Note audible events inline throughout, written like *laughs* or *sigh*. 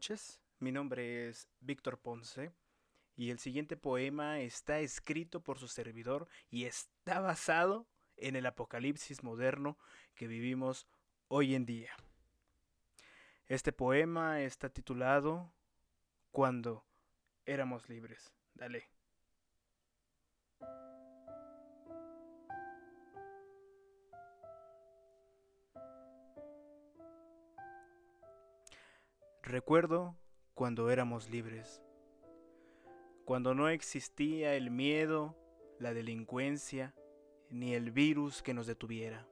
noches, mi nombre es Víctor Ponce y el siguiente poema está escrito por su servidor y está basado en el apocalipsis moderno que vivimos hoy en día. Este poema está titulado Cuando éramos libres. Dale. Recuerdo cuando éramos libres, cuando no existía el miedo, la delincuencia, ni el virus que nos detuviera.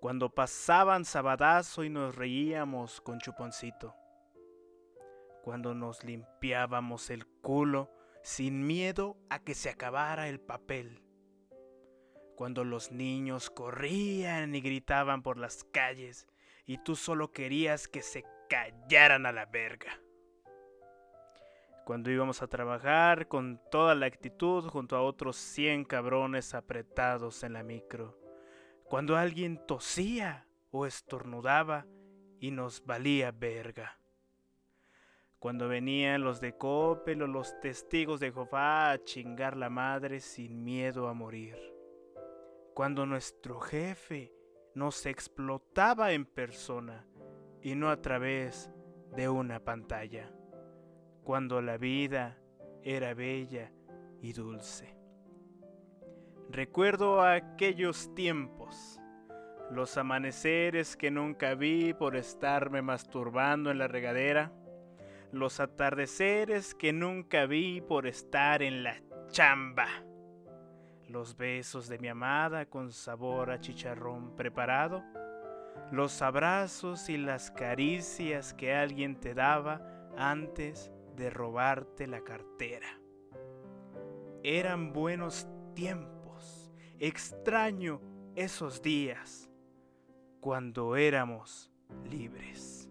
Cuando pasaban sabadazo y nos reíamos con chuponcito. Cuando nos limpiábamos el culo sin miedo a que se acabara el papel. Cuando los niños corrían y gritaban por las calles y tú solo querías que se callaran a la verga. Cuando íbamos a trabajar con toda la actitud junto a otros 100 cabrones apretados en la micro. Cuando alguien tosía o estornudaba y nos valía verga. Cuando venían los de Coppel o los testigos de Jehová a chingar la madre sin miedo a morir. Cuando nuestro jefe nos explotaba en persona y no a través de una pantalla, cuando la vida era bella y dulce. Recuerdo aquellos tiempos, los amaneceres que nunca vi por estarme masturbando en la regadera, los atardeceres que nunca vi por estar en la chamba, los besos de mi amada con sabor a chicharrón preparado, los abrazos y las caricias que alguien te daba antes de robarte la cartera. Eran buenos tiempos. Extraño esos días cuando éramos libres.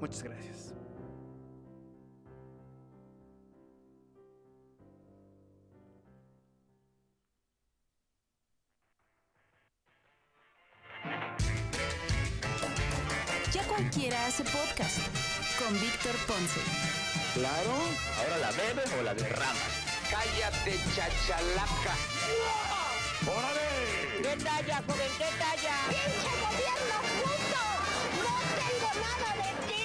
Muchas gracias. Cualquiera hace podcast con Víctor Ponce. Claro, ahora la bebes o la derramas. Cállate, chachalaca. ¡Órale! ¿Qué talla, joven? ¿Qué talla? ¡Pinche gobierno puto! ¡No tengo nada de ti!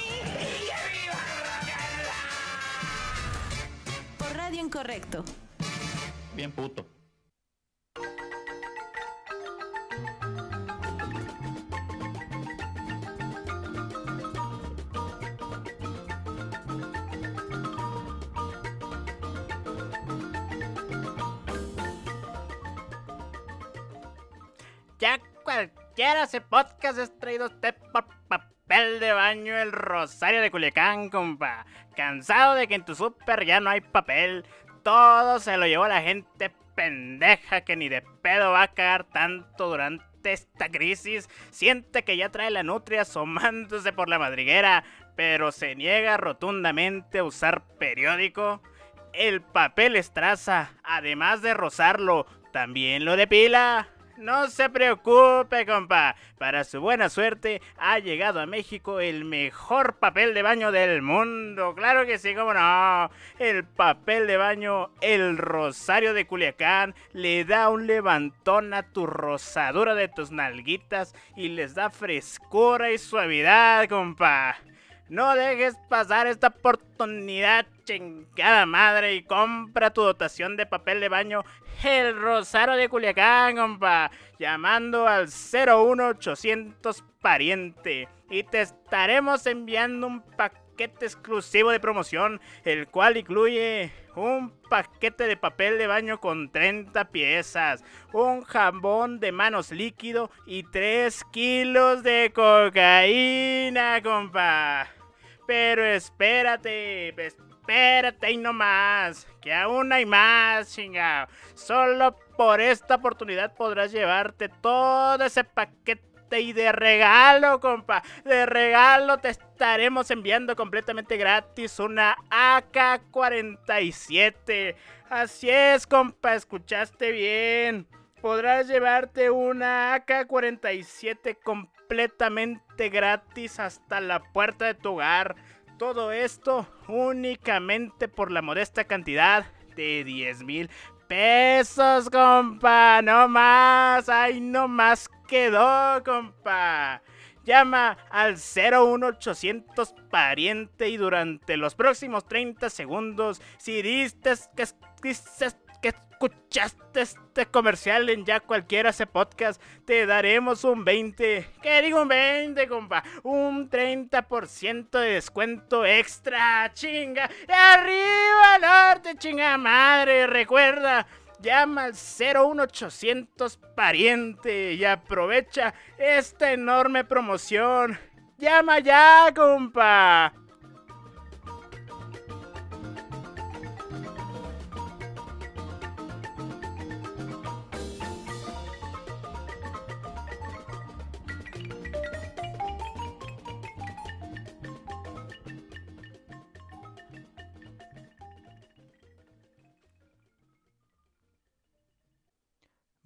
Por Radio Incorrecto. Bien puto. Hace podcast es traído usted papel de baño el Rosario de Culiacán, compa. Cansado de que en tu súper ya no hay papel. Todo se lo llevó la gente pendeja que ni de pedo va a cagar tanto durante esta crisis. Siente que ya trae la nutria asomándose por la madriguera, pero se niega rotundamente a usar periódico. El papel estraza, además de rozarlo, también lo depila. No se preocupe, compa. Para su buena suerte, ha llegado a México el mejor papel de baño del mundo. Claro que sí, cómo no. El papel de baño, el Rosario de Culiacán, le da un levantón a tu rosadura de tus nalguitas y les da frescura y suavidad, compa. No dejes pasar esta oportunidad, chingada madre, y compra tu dotación de papel de baño El Rosario de Culiacán, compa. Llamando al 01800 pariente. Y te estaremos enviando un paquete exclusivo de promoción, el cual incluye un paquete de papel de baño con 30 piezas, un jabón de manos líquido y 3 kilos de cocaína, compa. Pero espérate, espérate y no más, que aún hay más, chingado. Solo por esta oportunidad podrás llevarte todo ese paquete y de regalo, compa. De regalo te estaremos enviando completamente gratis una AK-47. Así es, compa, escuchaste bien. Podrás llevarte una AK-47 completamente gratis hasta la puerta de tu hogar. Todo esto únicamente por la modesta cantidad de 10 mil pesos, compa. No más. Ay, no más quedó, compa. Llama al 01800 pariente y durante los próximos 30 segundos, si diste que, que escuchaste este comercial en ya cualquiera ese podcast, te daremos un 20. ¿Qué digo un 20, compa? Un 30% de descuento extra, chinga. Arriba norte, chinga madre. Recuerda, llama al 01800 pariente y aprovecha esta enorme promoción. Llama ya, compa.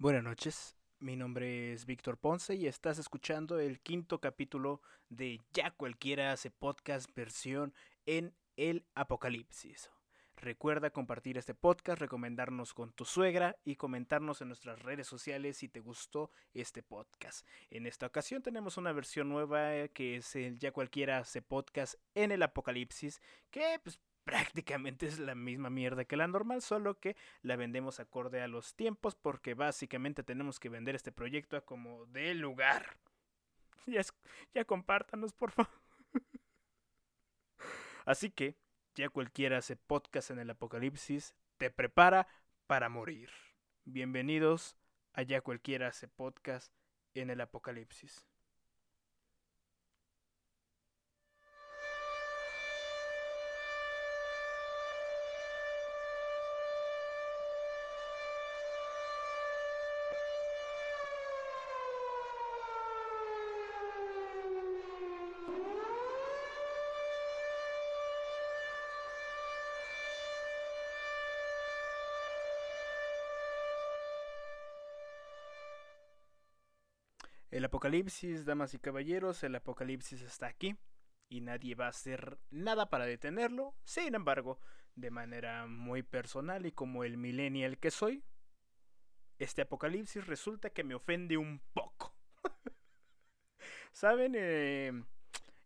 Buenas noches, mi nombre es Víctor Ponce y estás escuchando el quinto capítulo de Ya cualquiera hace podcast versión en el apocalipsis. Recuerda compartir este podcast, recomendarnos con tu suegra y comentarnos en nuestras redes sociales si te gustó este podcast. En esta ocasión tenemos una versión nueva eh, que es el Ya cualquiera hace podcast en el apocalipsis, que pues prácticamente es la misma mierda que la normal, solo que la vendemos acorde a los tiempos porque básicamente tenemos que vender este proyecto a como de lugar. *laughs* Ya, ya compártanos, por favor. *laughs* Así que, ya cualquiera hace podcast en el apocalipsis, te prepara para morir. Bienvenidos a Ya cualquiera hace podcast en el apocalipsis. Apocalipsis, damas y caballeros, el apocalipsis está aquí y nadie va a hacer nada para detenerlo. Sin embargo, de manera muy personal y como el millennial que soy, este apocalipsis resulta que me ofende un poco. *laughs* ¿Saben? Eh,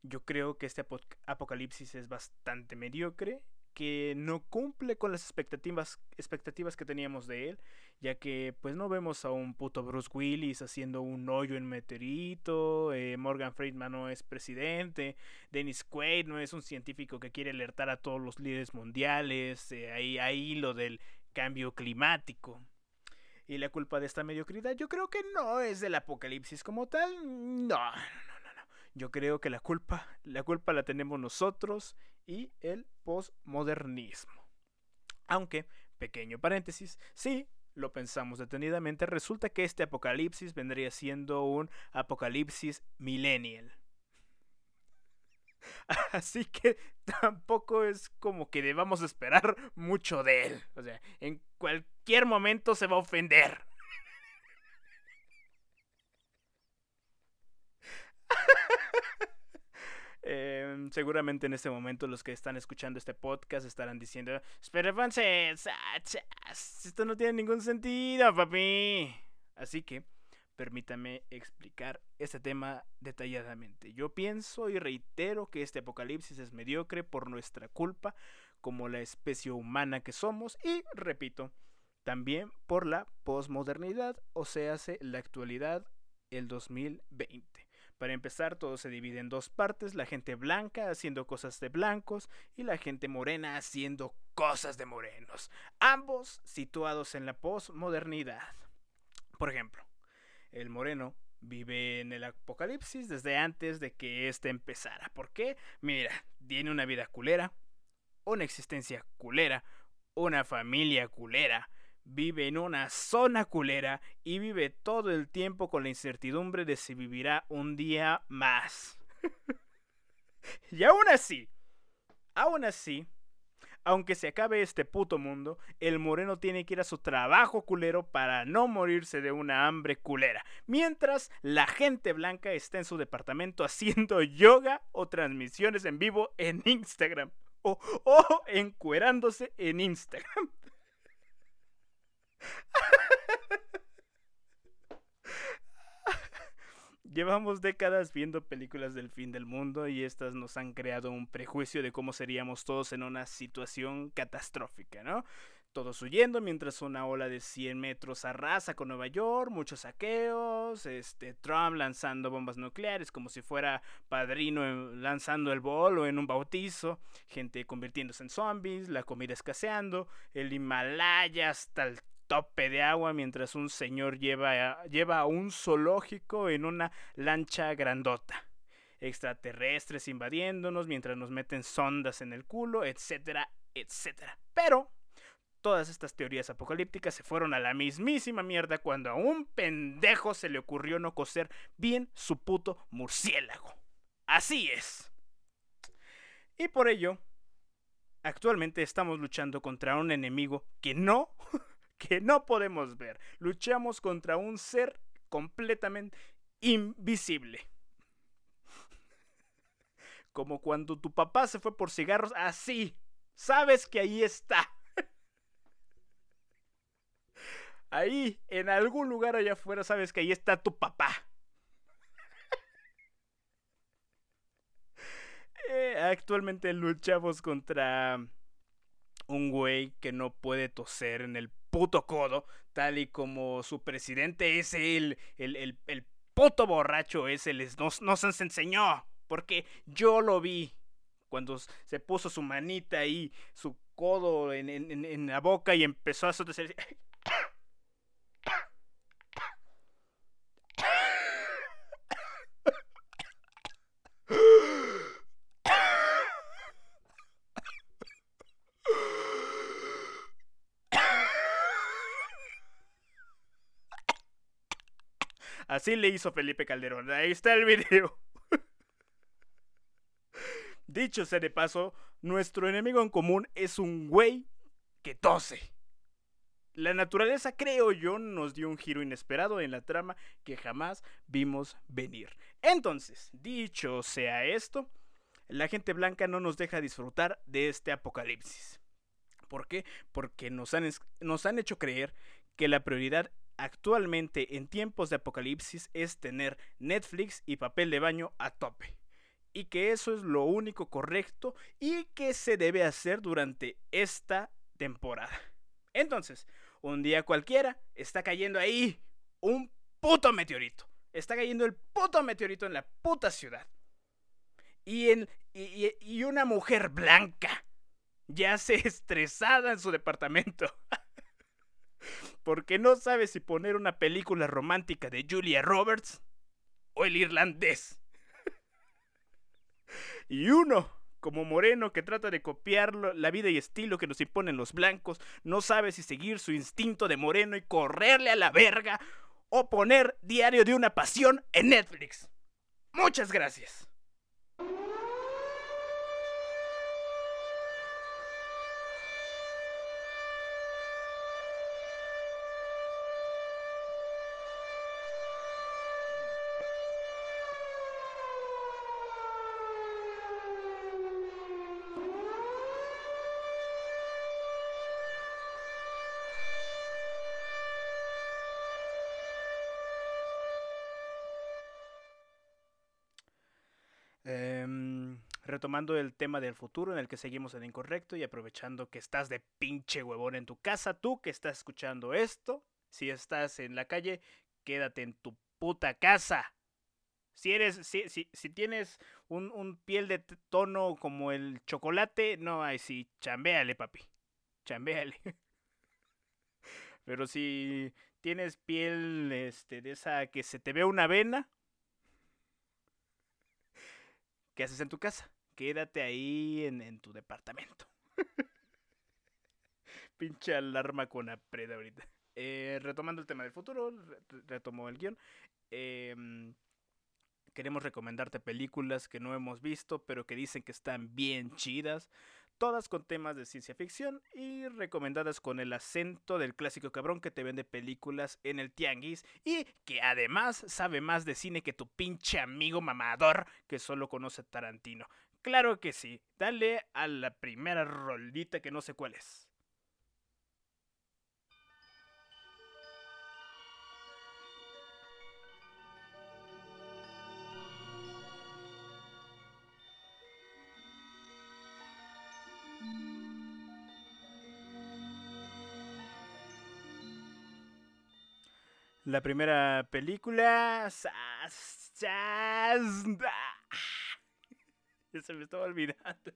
yo creo que este apocalipsis es bastante mediocre que no cumple con las expectativas, expectativas que teníamos de él, ya que pues no vemos a un puto Bruce Willis haciendo un hoyo en meteorito, eh, Morgan Friedman no es presidente, Dennis Quaid no es un científico que quiere alertar a todos los líderes mundiales, eh, ahí, ahí lo del cambio climático. Y la culpa de esta mediocridad yo creo que no es del apocalipsis como tal, no, no, no, no. Yo creo que la culpa, la culpa la tenemos nosotros y el postmodernismo. Aunque, pequeño paréntesis, si lo pensamos detenidamente, resulta que este apocalipsis vendría siendo un apocalipsis millennial. *laughs* Así que tampoco es como que debamos esperar mucho de él. O sea, en cualquier momento se va a ofender. *laughs* Eh, seguramente en este momento los que están escuchando este podcast estarán diciendo, espera, esto no tiene ningún sentido, papi. Así que, permítame explicar este tema detalladamente. Yo pienso y reitero que este apocalipsis es mediocre por nuestra culpa como la especie humana que somos y, repito, también por la posmodernidad, o sea, la actualidad, el 2020. Para empezar, todo se divide en dos partes, la gente blanca haciendo cosas de blancos y la gente morena haciendo cosas de morenos, ambos situados en la posmodernidad. Por ejemplo, el moreno vive en el apocalipsis desde antes de que éste empezara. ¿Por qué? Mira, tiene una vida culera, una existencia culera, una familia culera, vive en una zona culera y vive todo el tiempo con la incertidumbre de si vivirá un día más. *laughs* y aún así, aún así, aunque se acabe este puto mundo, el moreno tiene que ir a su trabajo culero para no morirse de una hambre culera. Mientras la gente blanca está en su departamento haciendo *laughs* yoga o transmisiones en vivo en Instagram. O, o encuerándose en Instagram. *laughs* Llevamos décadas viendo películas del fin del mundo y estas nos han creado un prejuicio de cómo seríamos todos en una situación catastrófica, ¿no? Todos huyendo mientras una ola de 100 metros arrasa con Nueva York, muchos saqueos, este, Trump lanzando bombas nucleares como si fuera padrino lanzando el bolo en un bautizo, gente convirtiéndose en zombies, la comida escaseando, el Himalaya hasta el tope de agua mientras un señor lleva, lleva a un zoológico en una lancha grandota. Extraterrestres invadiéndonos mientras nos meten sondas en el culo, etcétera, etcétera. Pero todas estas teorías apocalípticas se fueron a la mismísima mierda cuando a un pendejo se le ocurrió no coser bien su puto murciélago. Así es. Y por ello, actualmente estamos luchando contra un enemigo que no que no podemos ver. Luchamos contra un ser completamente invisible. Como cuando tu papá se fue por cigarros, así. Sabes que ahí está. Ahí, en algún lugar allá afuera, sabes que ahí está tu papá. Eh, actualmente luchamos contra un güey que no puede toser en el puto codo, tal y como su presidente es el, el, el, el puto borracho ese les, nos, nos enseñó, porque yo lo vi cuando se puso su manita ahí, su codo en, en, en la boca y empezó a toser. *laughs* Así le hizo Felipe Calderón. Ahí está el video. *laughs* Dicho sea de paso, nuestro enemigo en común es un güey que tose. La naturaleza, creo yo, nos dio un giro inesperado en la trama que jamás vimos venir. Entonces, dicho sea esto, la gente blanca no nos deja disfrutar de este apocalipsis. ¿Por qué? Porque nos han, nos han hecho creer que la prioridad actualmente en tiempos de apocalipsis es tener Netflix y papel de baño a tope. Y que eso es lo único correcto y que se debe hacer durante esta temporada. Entonces, un día cualquiera está cayendo ahí un puto meteorito. Está cayendo el puto meteorito en la puta ciudad. Y, en, y, y una mujer blanca yace *laughs* estresada en su departamento. Porque no sabe si poner una película romántica de Julia Roberts o el irlandés. y uno, como moreno que trata de copiar la vida y estilo que nos imponen los blancos, no sabe si seguir su instinto de moreno y correrle a la verga o poner Diario de una Pasión en Netflix. Muchas gracias. Retomando el tema del futuro en el que seguimos en incorrecto y aprovechando que estás de pinche huevón en tu casa, tú que estás escuchando esto, si estás en la calle, quédate en tu puta casa. Si eres, si, si, si tienes un, un, piel de tono como el chocolate, no, ay, sí, chambéale, papi. Chambéale. *laughs* Pero si tienes piel este, de esa que se te ve una vena, ¿Qué haces en tu casa? Quédate ahí en, tu departamento. *laughs* pinche alarma con apred ahorita. Eh, retomando el tema del futuro, re- retomo el guion. em, queremos recomendarte películas que no hemos visto, pero que dicen que están bien chidas. Todas con temas de ciencia ficción y recomendadas con el acento del clásico cabrón que te vende películas en el tianguis y que además sabe más de cine que tu pinche amigo mamador que solo conoce Tarantino. Claro que sí, dale a la primera rolita que no sé cuál es. La primera película. sas- sas- ah, Ya *laughs* se me estaba olvidando.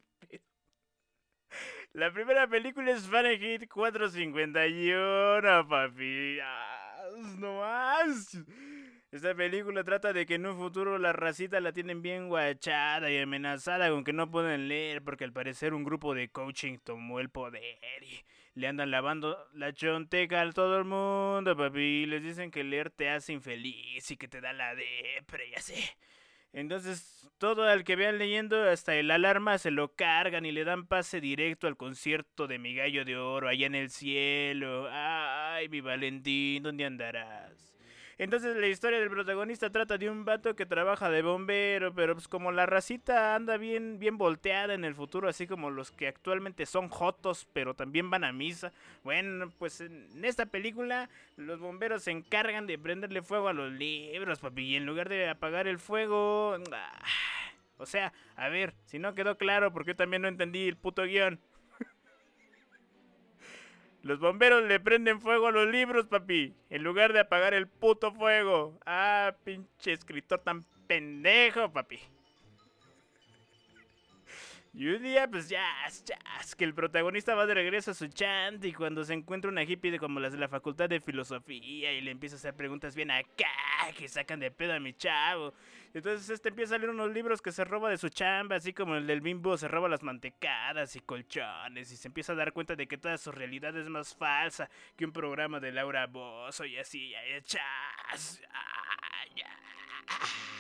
La primera película es Fahrenheit 451, papi. No más. Esta película trata de que en un futuro la racita la tienen bien guachada y amenazada con que no pueden leer porque al parecer un grupo de coaching tomó el poder y le andan lavando la chonteca a todo el mundo, papi. Les dicen que leer te hace infeliz y que te da la depre y así. Entonces, todo al que vean leyendo, hasta el alarma se lo cargan y le dan pase directo al concierto de mi gallo de oro allá en el cielo. Ay, mi Valentín, ¿dónde andarás? Entonces la historia del protagonista trata de un vato que trabaja de bombero, pero pues como la racita anda bien, bien volteada en el futuro, así como los que actualmente son jotos, pero también van a misa. Bueno, pues en esta película los bomberos se encargan de prenderle fuego a los libros, papi, y en lugar de apagar el fuego... ah, O sea, a ver, si no quedó claro, porque yo también no entendí el puto guion. Los bomberos le prenden fuego a los libros, papi, en lugar de apagar el puto fuego. Ah, pinche escritor tan pendejo, papi. Y un día, pues ya, ya, que el protagonista va de regreso a su chant y cuando se encuentra una hippie como las de la facultad de filosofía y le empieza a hacer preguntas bien acá que sacan de pedo a mi chavo. Entonces este empieza a leer unos libros que se roba de su chamba, así como el del bimbo se roba las mantecadas y colchones y se empieza a dar cuenta de que toda su realidad es más falsa que un programa de Laura Bozo y así, ya, ya, ya.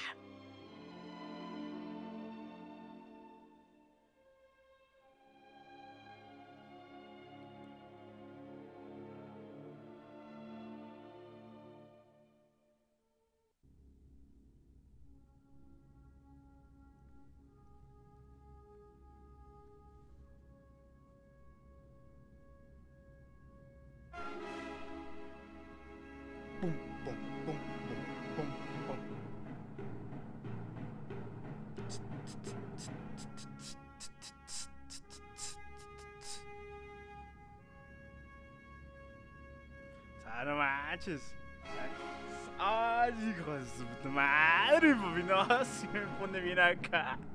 Ay, hijo de su madre, papi. No, *laughs* si me pone bien acá. *laughs*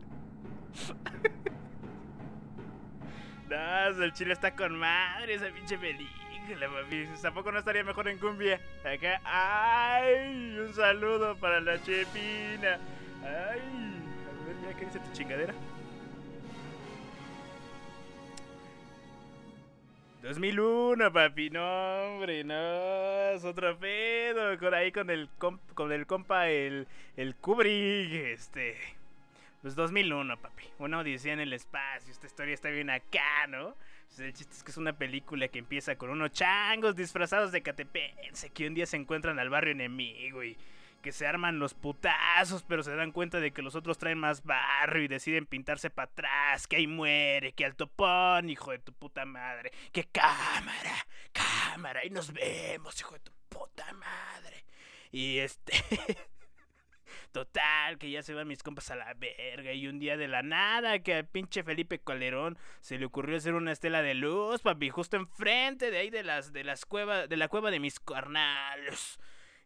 No, el chile está con madre esa pinche película, papi. Tampoco no estaría mejor en cumbia. Acá, ay, un saludo para la chepina. Ay, a ver, ya, ¿qué dice tu chingadera? 2001, papi, no, hombre, no, es otro pedo, con ahí con el, comp- con el compa, el, el Kubrick, este, pues 2001, papi, una odisea en el espacio, esta historia está bien acá, ¿no? Pues el chiste es que es una película que empieza con unos changos disfrazados de catepense que un día se encuentran al barrio enemigo y que se arman los putazos, pero se dan cuenta de que los otros traen más barrio y deciden pintarse para atrás, que ahí muere, que al topón, hijo de tu puta madre, que cámara, cámara, y nos vemos, hijo de tu puta madre. Y este... *laughs* Total, que ya se van mis compas a la verga. Y un día de la nada, que al pinche Felipe Calderón se le ocurrió hacer una estela de luz, papi, justo enfrente de ahí de las, de las cuevas, de la cueva de mis carnales.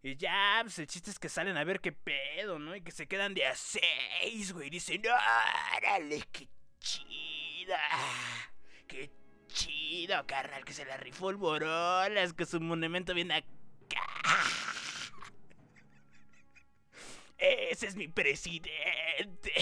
Y ya, pues el chiste es que salen a ver qué pedo, ¿no? Y que se quedan de a seis, güey. Y dicen, órale, qué chida. Qué chido, carnal, que se la rifó el Borolas, que su monumento viene acá. *laughs* Ese es mi presidente.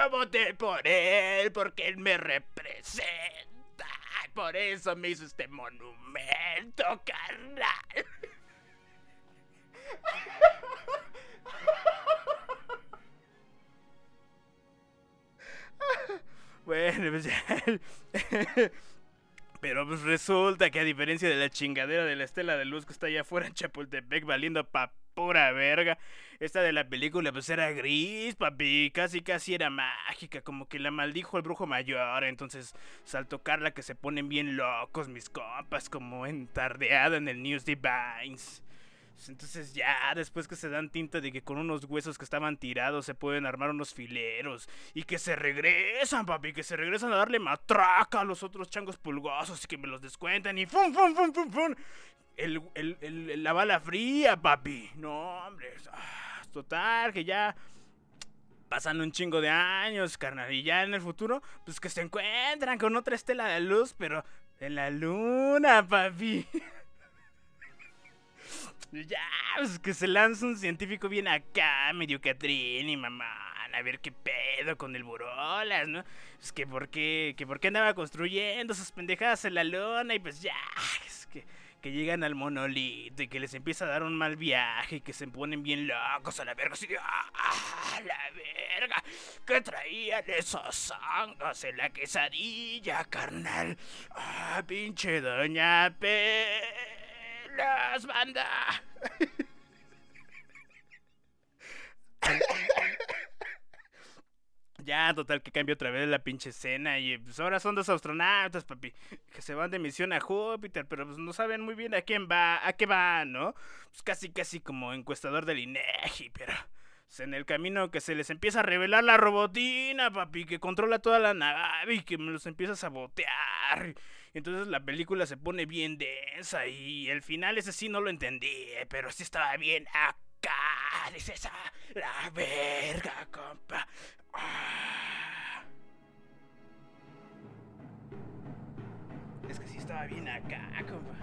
Yo voté por él porque él me representa. Por eso me hizo este monumento, carnal. *laughs* Bueno, pues ya. *laughs* Pero pues resulta que a diferencia de la chingadera de la estela de luz que está allá afuera en Chapultepec valiendo pa' pura verga, esta de la película pues era gris, papi, casi casi era mágica, como que la maldijo el brujo mayor, entonces al tocarla que se ponen bien locos mis compas, como entardeado en el News Divines. Entonces ya, después que se dan tinta de que con unos huesos que estaban tirados se pueden armar unos fileros. Y que se regresan, papi, que se regresan a darle matraca a los otros changos pulgosos y que me los descuentan y ¡fum, fum, fum, fum, fum! El, la bala fría, papi. No, hombre. ah, Total, que ya pasan un chingo de años, carnal. Y ya en el futuro, pues que se encuentran con otra estela de luz, pero en la luna, papi. *laughs* Ya, pues que se lanza un científico bien acá, medio Catrín y mamá, a ver qué pedo con el Borolas, ¿no? Es que por qué, que por qué andaba construyendo sus pendejadas en la luna y pues ya, es que, que llegan al monolito y que les empieza a dar un mal viaje y que se ponen bien locos a la verga, así de, ¡ah, la verga! ¿Qué traían esos hongos en la quesadilla, carnal? ¡Ah, pinche doña Pelas, banda! *laughs* Ya, total, que cambia otra vez la pinche escena. Y pues ahora son dos astronautas, papi. Que se van de misión a Júpiter, pero pues no saben muy bien a quién va, a qué va, ¿no? Pues casi, casi como encuestador del INEGI, pero. pues, en el camino que se les empieza a revelar la robotina, papi, que controla toda la nave y que me los empieza a sabotear. Entonces la película se pone bien densa y el final ese sí no lo entendí, pero sí estaba bien acá. Dices, ah, la verga, compa. Es que sí estaba bien acá, compa.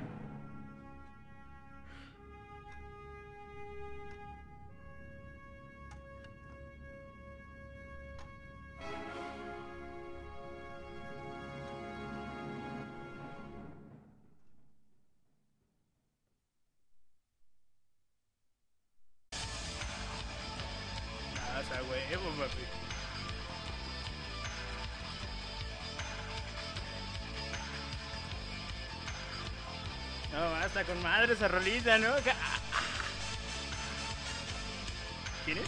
Con madre esa rolita, ¿no? ¿Quién es?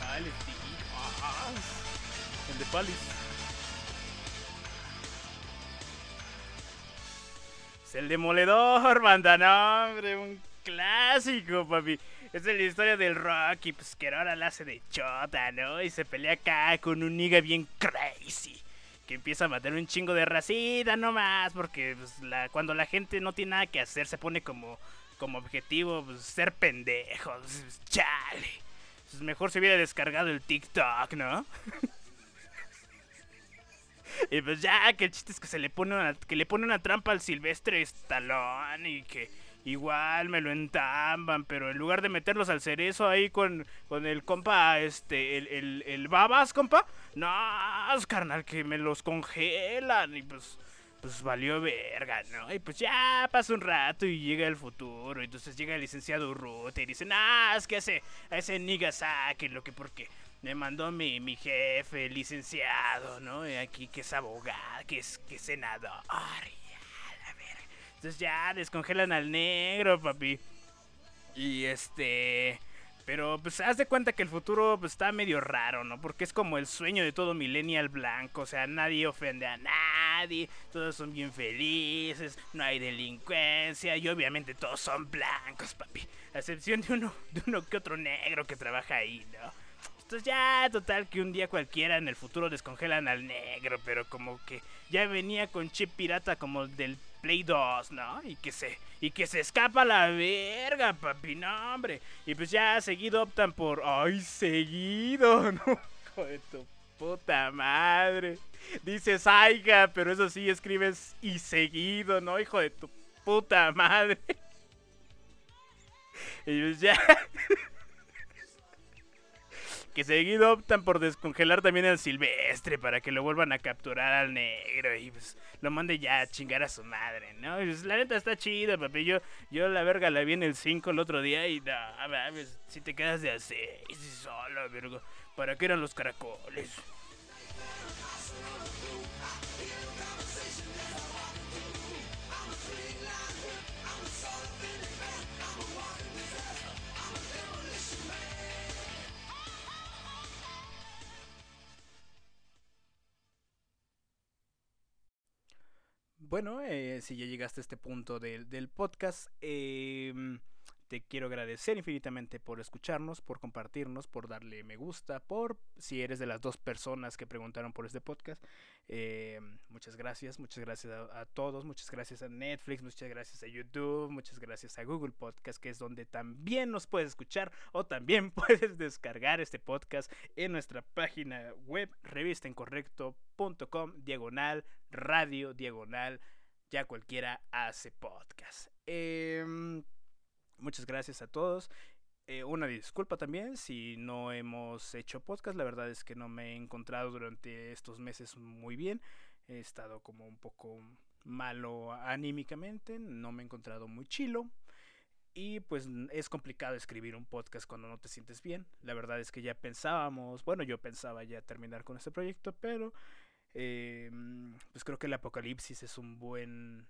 Ah, el de Palis. Es el demoledor, banda, no, hombre, un clásico, papi. Es la historia del Rocky, pues que ahora la hace de chota, ¿no? Y se pelea acá con un nigga bien crazy. Que empieza a matar un chingo de racita nomás, porque pues, cuando la gente no tiene nada que hacer, se pone como, como objetivo pues, ser pendejo. Pues, chale. Pues, mejor se hubiera descargado el TikTok, ¿no? *laughs* Y pues ya, que el chiste es que se le pone una, que le pone una trampa al Silvestre Stallone y que igual me lo entamban, pero en lugar de meterlos al cerezo ahí con, con el compa, este, el, el, el babas, compa, no, carnal, que me los congelan y pues, pues valió verga, ¿no? Y pues ya pasa un rato y llega el futuro, entonces llega el licenciado Ruth y dice, nah, es que ese, a ese nigga sáquenlo, que porque me mandó mi, mi jefe, el licenciado, ¿no? Aquí que es abogado, que es, que es senador. Ay, a la verga. Entonces ya descongelan al negro, papi. Y este... Pero pues haz de cuenta que el futuro pues, está medio raro, ¿no? Porque es como el sueño de todo millennial blanco. O sea, nadie ofende a nadie. Todos son bien felices. No hay delincuencia. Y obviamente todos son blancos, papi. A excepción de uno, de uno que otro negro que trabaja ahí, ¿no? Entonces ya, total, que un día cualquiera en el futuro descongelan al negro, pero como que ya venía con chip pirata como del Play 2, ¿no? Y que se, y que se escapa la verga, papi, no, hombre. Y pues ya seguido optan por, ay, seguido, *laughs* ¿no? Hijo de tu puta madre. Dices, aiga, pero eso sí escribes y seguido, ¿no? Hijo de tu puta madre. *laughs* Y pues ya... *laughs* que seguido optan por descongelar también al silvestre para que lo vuelvan a capturar al negro y pues lo mande ya a chingar a su madre, ¿no? Y, pues, la neta está chido, papi. Yo, yo la verga la vi en el 5 el otro día y no, mames, si te quedas de así, solo, vergo. ¿Para qué eran los caracoles? Bueno, eh, si ya llegaste a este punto del, del podcast, eh, te quiero agradecer infinitamente por escucharnos, por compartirnos, por darle me gusta, por si eres de las dos personas que preguntaron por este podcast. Eh, muchas gracias, muchas gracias a, todos, muchas gracias a Netflix, muchas gracias a YouTube, muchas gracias a Google Podcast, que es donde también nos puedes escuchar o también *laughs* puedes descargar este podcast en nuestra página web revistaincorrecto.com, diagonal, radio, diagonal, ya cualquiera hace podcast. Eh, Muchas gracias a todos. Eh, una disculpa también si no hemos hecho podcast. La verdad es que no me he encontrado durante estos meses muy bien. He estado como un poco malo anímicamente. No me he encontrado muy chilo. Y pues es complicado escribir un podcast cuando no te sientes bien. La verdad es que ya pensábamos, bueno, yo pensaba ya terminar con este proyecto, pero eh, pues creo que el apocalipsis es un buen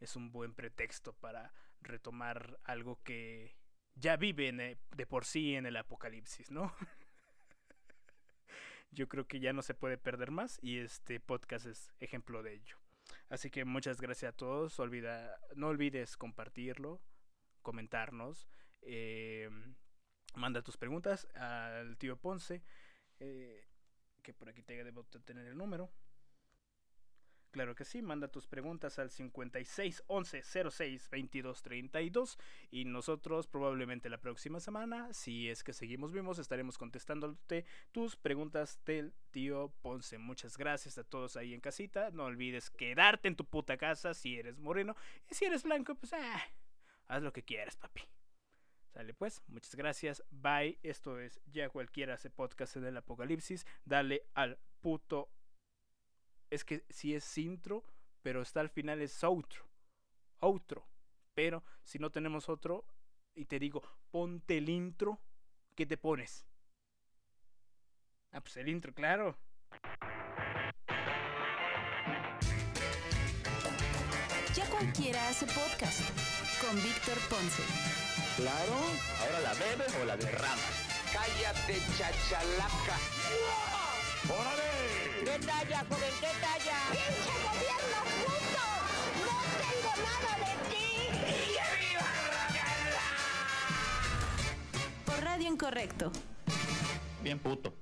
es un buen pretexto para retomar algo que ya vive eh, de por sí en el apocalipsis, ¿no? *laughs* Yo creo que ya no se puede perder más y este podcast es ejemplo de ello. Así que muchas gracias a todos. Olvida, no olvides compartirlo, comentarnos. Eh, manda tus preguntas al tío Ponce, eh, que por aquí te debo tener el número. Claro que sí, manda tus preguntas al 56 11 06 22 32 y nosotros probablemente la próxima semana, si es que seguimos vivos, estaremos contestándote tus preguntas del tío Ponce. Muchas gracias a todos ahí en casita. No olvides quedarte en tu puta casa si eres moreno y si eres blanco, pues ah, haz lo que quieras, papi. Sale pues, muchas gracias. Bye. Esto es Ya cualquiera hace podcast del apocalipsis. Dale al puto es que si es intro, pero está al final es outro. Outro. Pero si no tenemos otro y te digo, ponte el intro, ¿qué te pones? Ah, pues el intro, claro. Ya cualquiera hace podcast con Víctor Ponce. Claro, ahora la bebes o la derramas. Cállate, chachalaca. ¡Órale! ¿Qué talla, joven? ¿Qué talla? ¡Pinche gobierno puto! ¡No tengo nada de ti! Por Radio Incorrecto. Bien puto.